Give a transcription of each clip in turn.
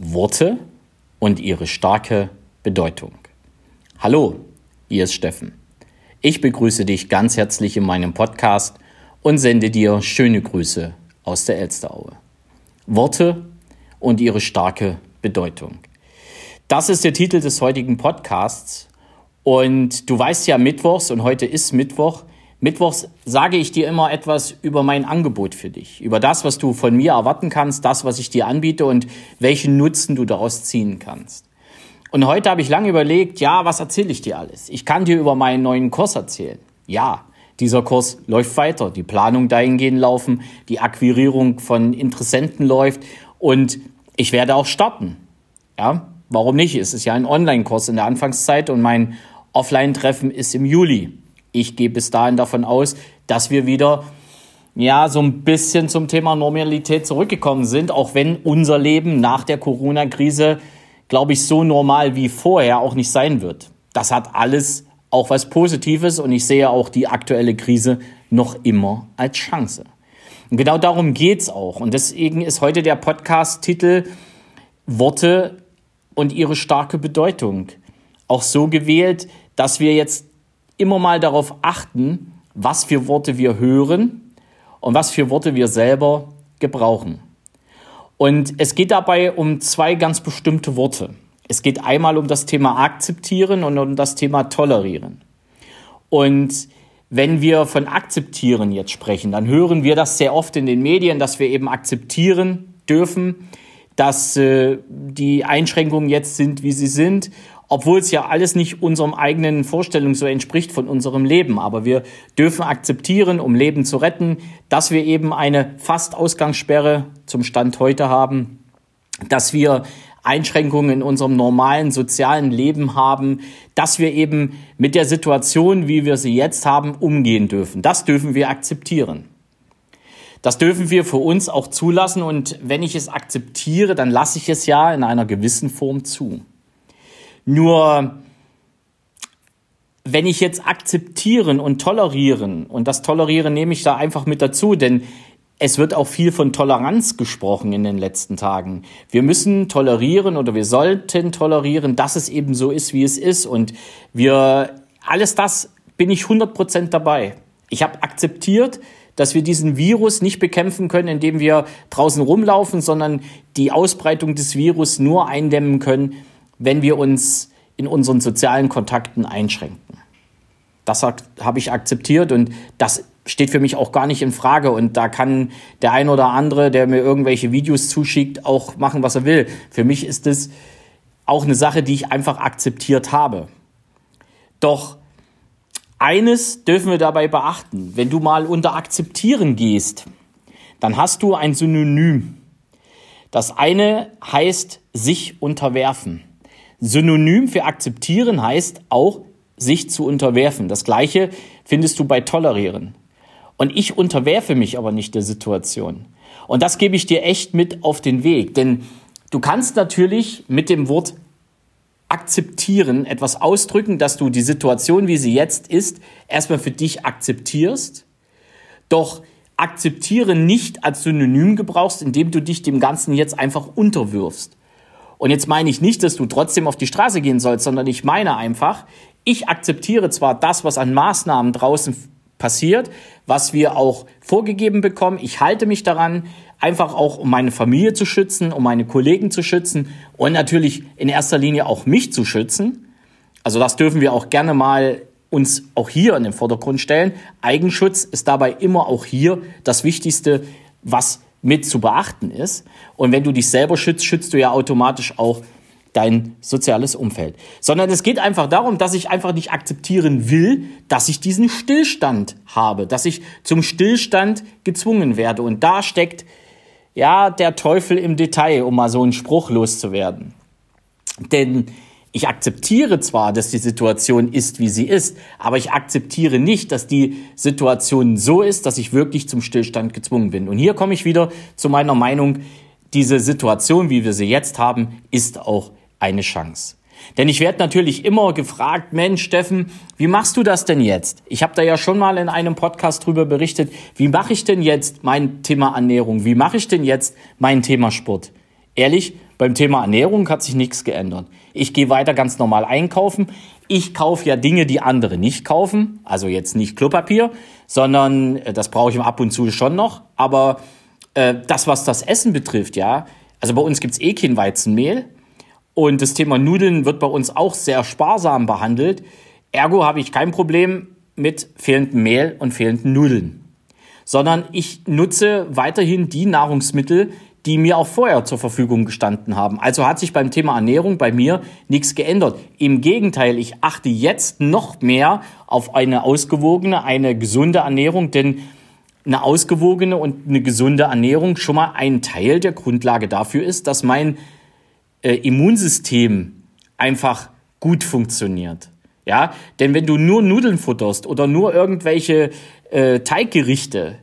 Worte und ihre starke Bedeutung. Hallo, hier ist Steffen. Ich begrüße dich ganz herzlich in meinem Podcast und sende dir schöne Grüße aus der Elsteraue. Worte und ihre starke Bedeutung. Das ist der Titel des heutigen Podcasts. Und du weißt ja, Mittwochs, und heute ist Mittwoch, Mittwochs sage ich dir immer etwas über mein Angebot für dich, über das, was du von mir erwarten kannst, das, was ich dir anbiete und welchen Nutzen du daraus ziehen kannst. Und heute habe ich lange überlegt, ja, was erzähle ich dir alles? Ich kann dir über meinen neuen Kurs erzählen. Ja, dieser Kurs läuft weiter, die Planung dahingehend laufen, die Akquirierung von Interessenten läuft und ich werde auch starten. Ja, warum nicht? Es ist ja ein Online-Kurs in der Anfangszeit und mein Offline-Treffen ist im Juli ich gehe bis dahin davon aus, dass wir wieder ja, so ein bisschen zum Thema Normalität zurückgekommen sind, auch wenn unser Leben nach der Corona-Krise, glaube ich, so normal wie vorher auch nicht sein wird. Das hat alles auch was Positives und ich sehe auch die aktuelle Krise noch immer als Chance. Und genau darum geht's auch. Und deswegen ist heute der Podcast-Titel Worte und ihre starke Bedeutung auch so gewählt, dass wir jetzt immer mal darauf achten, was für Worte wir hören und was für Worte wir selber gebrauchen. Und es geht dabei um zwei ganz bestimmte Worte. Es geht einmal um das Thema akzeptieren und um das Thema tolerieren. Und wenn wir von akzeptieren jetzt sprechen, dann hören wir das sehr oft in den Medien, dass wir eben akzeptieren dürfen, dass äh, die Einschränkungen jetzt sind, wie sie sind obwohl es ja alles nicht unserem eigenen Vorstellungen so entspricht von unserem Leben. Aber wir dürfen akzeptieren, um Leben zu retten, dass wir eben eine Fast-Ausgangssperre zum Stand heute haben, dass wir Einschränkungen in unserem normalen sozialen Leben haben, dass wir eben mit der Situation, wie wir sie jetzt haben, umgehen dürfen. Das dürfen wir akzeptieren. Das dürfen wir für uns auch zulassen und wenn ich es akzeptiere, dann lasse ich es ja in einer gewissen Form zu. Nur wenn ich jetzt akzeptieren und tolerieren, und das Tolerieren nehme ich da einfach mit dazu, denn es wird auch viel von Toleranz gesprochen in den letzten Tagen. Wir müssen tolerieren oder wir sollten tolerieren, dass es eben so ist, wie es ist. Und wir, alles das bin ich 100% dabei. Ich habe akzeptiert, dass wir diesen Virus nicht bekämpfen können, indem wir draußen rumlaufen, sondern die Ausbreitung des Virus nur eindämmen können, wenn wir uns in unseren sozialen Kontakten einschränken. Das habe ich akzeptiert und das steht für mich auch gar nicht in Frage. Und da kann der ein oder andere, der mir irgendwelche Videos zuschickt, auch machen, was er will. Für mich ist es auch eine Sache, die ich einfach akzeptiert habe. Doch eines dürfen wir dabei beachten. Wenn du mal unter akzeptieren gehst, dann hast du ein Synonym. Das eine heißt sich unterwerfen. Synonym für akzeptieren heißt auch sich zu unterwerfen. Das gleiche findest du bei tolerieren. Und ich unterwerfe mich aber nicht der Situation. Und das gebe ich dir echt mit auf den Weg. Denn du kannst natürlich mit dem Wort akzeptieren etwas ausdrücken, dass du die Situation, wie sie jetzt ist, erstmal für dich akzeptierst. Doch akzeptieren nicht als Synonym gebrauchst, indem du dich dem Ganzen jetzt einfach unterwirfst. Und jetzt meine ich nicht, dass du trotzdem auf die Straße gehen sollst, sondern ich meine einfach, ich akzeptiere zwar das, was an Maßnahmen draußen passiert, was wir auch vorgegeben bekommen. Ich halte mich daran, einfach auch um meine Familie zu schützen, um meine Kollegen zu schützen und natürlich in erster Linie auch mich zu schützen. Also das dürfen wir auch gerne mal uns auch hier in den Vordergrund stellen. Eigenschutz ist dabei immer auch hier das Wichtigste, was mit zu beachten ist. Und wenn du dich selber schützt, schützt du ja automatisch auch dein soziales Umfeld. Sondern es geht einfach darum, dass ich einfach nicht akzeptieren will, dass ich diesen Stillstand habe, dass ich zum Stillstand gezwungen werde. Und da steckt ja der Teufel im Detail, um mal so einen Spruch loszuwerden. Denn ich akzeptiere zwar, dass die Situation ist, wie sie ist, aber ich akzeptiere nicht, dass die Situation so ist, dass ich wirklich zum Stillstand gezwungen bin. Und hier komme ich wieder zu meiner Meinung, diese Situation, wie wir sie jetzt haben, ist auch eine Chance. Denn ich werde natürlich immer gefragt, Mensch, Steffen, wie machst du das denn jetzt? Ich habe da ja schon mal in einem Podcast drüber berichtet, wie mache ich denn jetzt mein Thema Ernährung? Wie mache ich denn jetzt mein Thema Sport? Ehrlich, beim Thema Ernährung hat sich nichts geändert. Ich gehe weiter ganz normal einkaufen. Ich kaufe ja Dinge, die andere nicht kaufen. Also jetzt nicht Klopapier, sondern äh, das brauche ich ab und zu schon noch. Aber äh, das, was das Essen betrifft, ja, also bei uns gibt's eh kein Weizenmehl. Und das Thema Nudeln wird bei uns auch sehr sparsam behandelt. Ergo habe ich kein Problem mit fehlendem Mehl und fehlenden Nudeln. Sondern ich nutze weiterhin die Nahrungsmittel, die mir auch vorher zur Verfügung gestanden haben. Also hat sich beim Thema Ernährung bei mir nichts geändert. Im Gegenteil, ich achte jetzt noch mehr auf eine ausgewogene, eine gesunde Ernährung, denn eine ausgewogene und eine gesunde Ernährung schon mal ein Teil der Grundlage dafür ist, dass mein äh, Immunsystem einfach gut funktioniert. Ja, denn wenn du nur Nudeln futterst oder nur irgendwelche äh, Teiggerichte,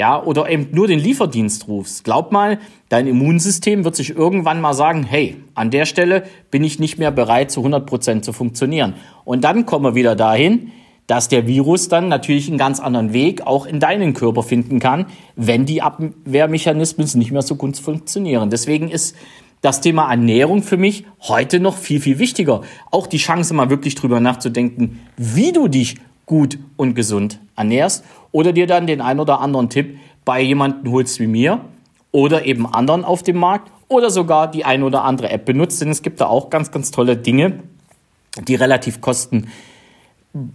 ja, oder eben nur den Lieferdienst rufst, glaub mal, dein Immunsystem wird sich irgendwann mal sagen, hey, an der Stelle bin ich nicht mehr bereit, zu 100 Prozent zu funktionieren. Und dann kommen wir wieder dahin, dass der Virus dann natürlich einen ganz anderen Weg auch in deinen Körper finden kann, wenn die Abwehrmechanismen nicht mehr so gut funktionieren. Deswegen ist das Thema Ernährung für mich heute noch viel, viel wichtiger. Auch die Chance, mal wirklich drüber nachzudenken, wie du dich gut und gesund ernährst oder dir dann den ein oder anderen Tipp bei jemandem holst wie mir oder eben anderen auf dem Markt oder sogar die ein oder andere App benutzt, denn es gibt da auch ganz, ganz tolle Dinge, die relativ kosten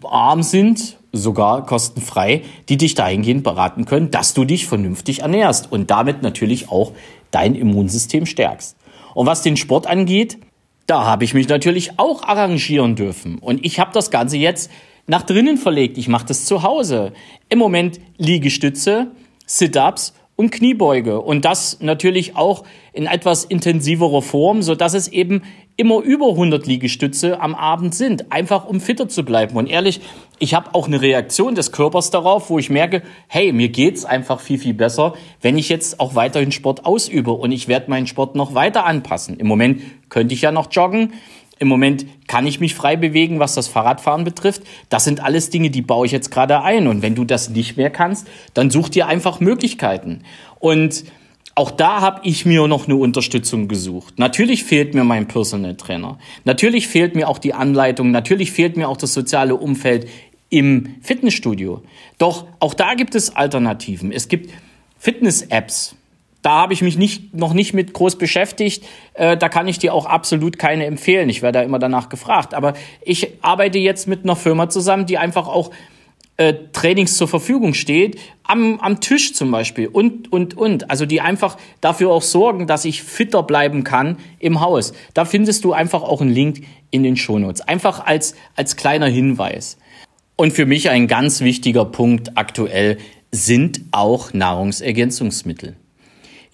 arm sind, sogar kostenfrei, die dich dahingehend beraten können, dass du dich vernünftig ernährst und damit natürlich auch dein Immunsystem stärkst. Und was den Sport angeht, da habe ich mich natürlich auch arrangieren dürfen. Und ich habe das Ganze jetzt nach drinnen verlegt. Ich mache das zu Hause. Im Moment Liegestütze, Sit-ups und Kniebeuge. Und das natürlich auch in etwas intensiverer Form, so dass es eben immer über 100 Liegestütze am Abend sind, einfach um fitter zu bleiben. Und ehrlich, ich habe auch eine Reaktion des Körpers darauf, wo ich merke, hey, mir geht's einfach viel, viel besser, wenn ich jetzt auch weiterhin Sport ausübe und ich werde meinen Sport noch weiter anpassen. Im Moment könnte ich ja noch joggen. Im Moment kann ich mich frei bewegen, was das Fahrradfahren betrifft. Das sind alles Dinge, die baue ich jetzt gerade ein. Und wenn du das nicht mehr kannst, dann such dir einfach Möglichkeiten. Und auch da habe ich mir noch eine Unterstützung gesucht. Natürlich fehlt mir mein Personal Trainer. Natürlich fehlt mir auch die Anleitung. Natürlich fehlt mir auch das soziale Umfeld im Fitnessstudio. Doch auch da gibt es Alternativen. Es gibt Fitness-Apps. Da habe ich mich nicht, noch nicht mit groß beschäftigt. Äh, da kann ich dir auch absolut keine empfehlen. Ich werde da immer danach gefragt. Aber ich arbeite jetzt mit einer Firma zusammen, die einfach auch äh, Trainings zur Verfügung steht, am, am Tisch zum Beispiel und, und, und. Also die einfach dafür auch sorgen, dass ich fitter bleiben kann im Haus. Da findest du einfach auch einen Link in den Shownotes. Einfach als, als kleiner Hinweis. Und für mich ein ganz wichtiger Punkt aktuell sind auch Nahrungsergänzungsmittel.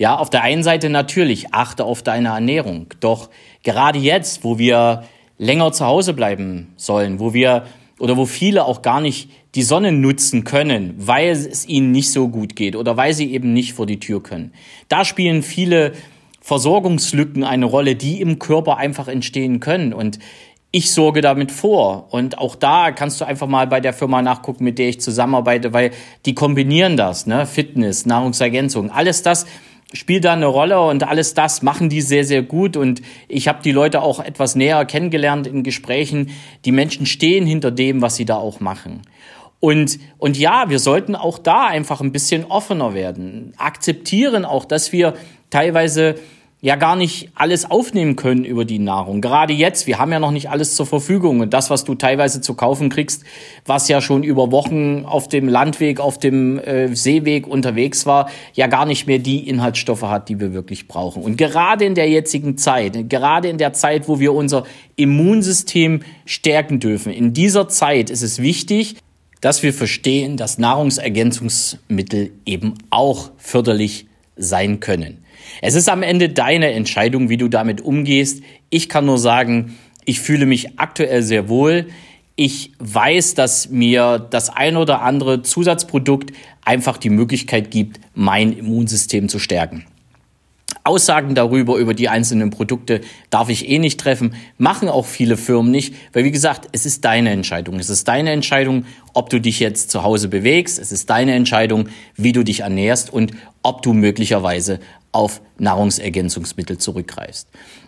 Ja, auf der einen Seite natürlich achte auf deine Ernährung. Doch gerade jetzt, wo wir länger zu Hause bleiben sollen, wo wir oder wo viele auch gar nicht die Sonne nutzen können, weil es ihnen nicht so gut geht oder weil sie eben nicht vor die Tür können. Da spielen viele Versorgungslücken eine Rolle, die im Körper einfach entstehen können. Und ich sorge damit vor. Und auch da kannst du einfach mal bei der Firma nachgucken, mit der ich zusammenarbeite, weil die kombinieren das, ne? Fitness, Nahrungsergänzung, alles das spielt da eine Rolle und alles das machen die sehr, sehr gut. Und ich habe die Leute auch etwas näher kennengelernt in Gesprächen. Die Menschen stehen hinter dem, was sie da auch machen. Und, und ja, wir sollten auch da einfach ein bisschen offener werden. Akzeptieren auch, dass wir teilweise ja gar nicht alles aufnehmen können über die Nahrung. Gerade jetzt, wir haben ja noch nicht alles zur Verfügung und das, was du teilweise zu kaufen kriegst, was ja schon über Wochen auf dem Landweg, auf dem äh, Seeweg unterwegs war, ja gar nicht mehr die Inhaltsstoffe hat, die wir wirklich brauchen. Und gerade in der jetzigen Zeit, gerade in der Zeit, wo wir unser Immunsystem stärken dürfen, in dieser Zeit ist es wichtig, dass wir verstehen, dass Nahrungsergänzungsmittel eben auch förderlich sein können. Es ist am Ende deine Entscheidung, wie du damit umgehst. Ich kann nur sagen, ich fühle mich aktuell sehr wohl. Ich weiß, dass mir das ein oder andere Zusatzprodukt einfach die Möglichkeit gibt, mein Immunsystem zu stärken. Aussagen darüber, über die einzelnen Produkte darf ich eh nicht treffen, machen auch viele Firmen nicht, weil wie gesagt, es ist deine Entscheidung. Es ist deine Entscheidung, ob du dich jetzt zu Hause bewegst, es ist deine Entscheidung, wie du dich ernährst und ob du möglicherweise auf Nahrungsergänzungsmittel zurückgreifst.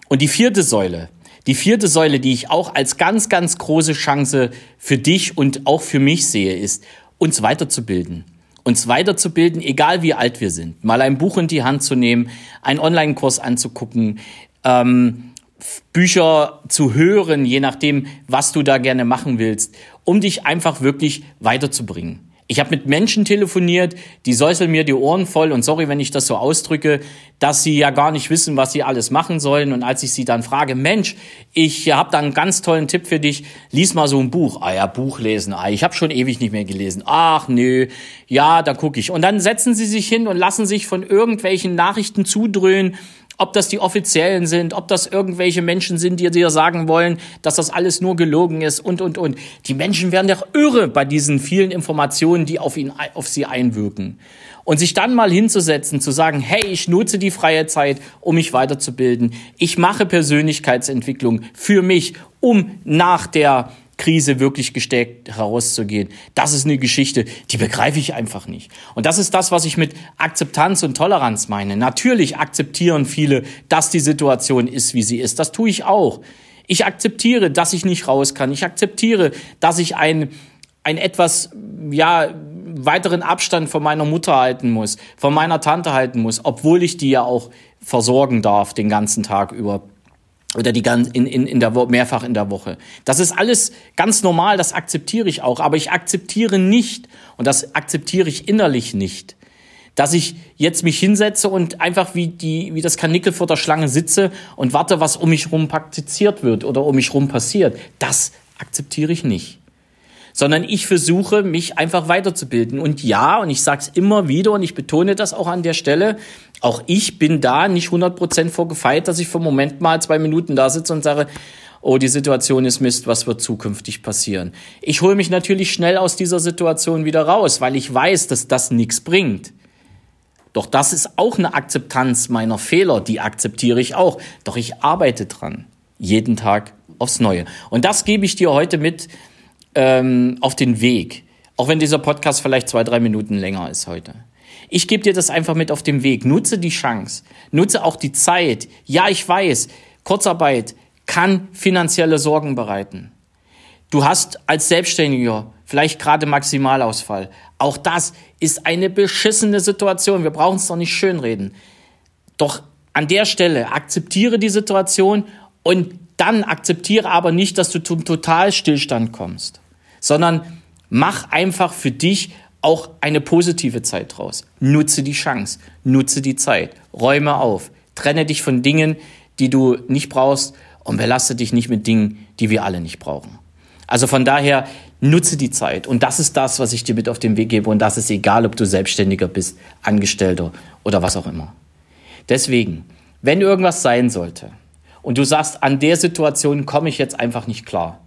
Und die vierte Säule, die vierte Säule, die ich auch als ganz, ganz große Chance für dich und auch für mich sehe, ist, uns weiterzubilden. Uns weiterzubilden, egal wie alt wir sind. Mal ein Buch in die Hand zu nehmen, einen Online-Kurs anzugucken, ähm, Bücher zu hören, je nachdem, was du da gerne machen willst, um dich einfach wirklich weiterzubringen. Ich habe mit Menschen telefoniert, die säuseln mir die Ohren voll und sorry, wenn ich das so ausdrücke, dass sie ja gar nicht wissen, was sie alles machen sollen. Und als ich sie dann frage, Mensch, ich habe da einen ganz tollen Tipp für dich, lies mal so ein Buch. Ah ja, Buch lesen. Ah, ich habe schon ewig nicht mehr gelesen. Ach nö, ja, da gucke ich. Und dann setzen sie sich hin und lassen sich von irgendwelchen Nachrichten zudröhnen ob das die Offiziellen sind, ob das irgendwelche Menschen sind, die dir sagen wollen, dass das alles nur gelogen ist und, und, und. Die Menschen werden doch irre bei diesen vielen Informationen, die auf ihn, auf sie einwirken. Und sich dann mal hinzusetzen, zu sagen, hey, ich nutze die freie Zeit, um mich weiterzubilden. Ich mache Persönlichkeitsentwicklung für mich, um nach der Krise wirklich gestärkt herauszugehen. Das ist eine Geschichte, die begreife ich einfach nicht. Und das ist das, was ich mit Akzeptanz und Toleranz meine. Natürlich akzeptieren viele, dass die Situation ist, wie sie ist. Das tue ich auch. Ich akzeptiere, dass ich nicht raus kann. Ich akzeptiere, dass ich ein, ein etwas, ja, weiteren Abstand von meiner Mutter halten muss, von meiner Tante halten muss, obwohl ich die ja auch versorgen darf den ganzen Tag über oder die ganz in, in, in der Woche, mehrfach in der Woche. Das ist alles ganz normal, das akzeptiere ich auch, aber ich akzeptiere nicht und das akzeptiere ich innerlich nicht, dass ich jetzt mich hinsetze und einfach wie die wie das Kanickel vor der Schlange sitze und warte, was um mich rum praktiziert wird oder um mich rum passiert. Das akzeptiere ich nicht sondern ich versuche, mich einfach weiterzubilden. Und ja, und ich sage es immer wieder und ich betone das auch an der Stelle, auch ich bin da nicht 100% vorgefeit, dass ich einen Moment mal zwei Minuten da sitze und sage, oh, die Situation ist Mist, was wird zukünftig passieren? Ich hole mich natürlich schnell aus dieser Situation wieder raus, weil ich weiß, dass das nichts bringt. Doch das ist auch eine Akzeptanz meiner Fehler, die akzeptiere ich auch. Doch ich arbeite dran, jeden Tag aufs Neue. Und das gebe ich dir heute mit, ähm, auf den Weg. Auch wenn dieser Podcast vielleicht zwei, drei Minuten länger ist heute. Ich gebe dir das einfach mit auf den Weg. Nutze die Chance. Nutze auch die Zeit. Ja, ich weiß, Kurzarbeit kann finanzielle Sorgen bereiten. Du hast als Selbstständiger vielleicht gerade Maximalausfall. Auch das ist eine beschissene Situation. Wir brauchen es doch nicht schönreden. Doch an der Stelle akzeptiere die Situation und dann akzeptiere aber nicht, dass du zum Totalstillstand kommst sondern mach einfach für dich auch eine positive Zeit draus. Nutze die Chance, nutze die Zeit, räume auf, trenne dich von Dingen, die du nicht brauchst und belaste dich nicht mit Dingen, die wir alle nicht brauchen. Also von daher nutze die Zeit und das ist das, was ich dir mit auf den Weg gebe und das ist egal, ob du Selbstständiger bist, Angestellter oder was auch immer. Deswegen, wenn irgendwas sein sollte und du sagst, an der Situation komme ich jetzt einfach nicht klar,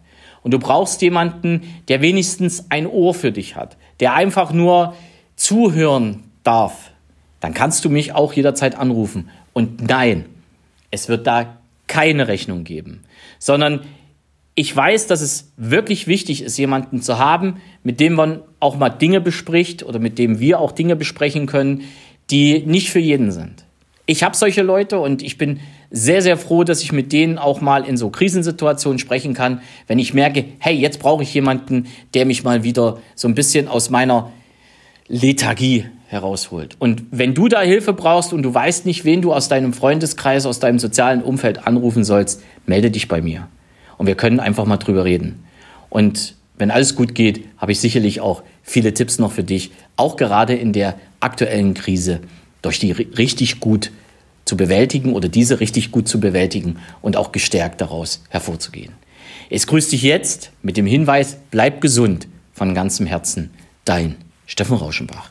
und du brauchst jemanden, der wenigstens ein Ohr für dich hat, der einfach nur zuhören darf. Dann kannst du mich auch jederzeit anrufen. Und nein, es wird da keine Rechnung geben, sondern ich weiß, dass es wirklich wichtig ist, jemanden zu haben, mit dem man auch mal Dinge bespricht oder mit dem wir auch Dinge besprechen können, die nicht für jeden sind. Ich habe solche Leute und ich bin sehr, sehr froh, dass ich mit denen auch mal in so Krisensituationen sprechen kann, wenn ich merke, hey, jetzt brauche ich jemanden, der mich mal wieder so ein bisschen aus meiner Lethargie herausholt. Und wenn du da Hilfe brauchst und du weißt nicht, wen du aus deinem Freundeskreis, aus deinem sozialen Umfeld anrufen sollst, melde dich bei mir. Und wir können einfach mal drüber reden. Und wenn alles gut geht, habe ich sicherlich auch viele Tipps noch für dich, auch gerade in der aktuellen Krise, durch die richtig gut zu bewältigen oder diese richtig gut zu bewältigen und auch gestärkt daraus hervorzugehen. Es grüßt dich jetzt mit dem Hinweis, bleib gesund von ganzem Herzen, dein Steffen Rauschenbach.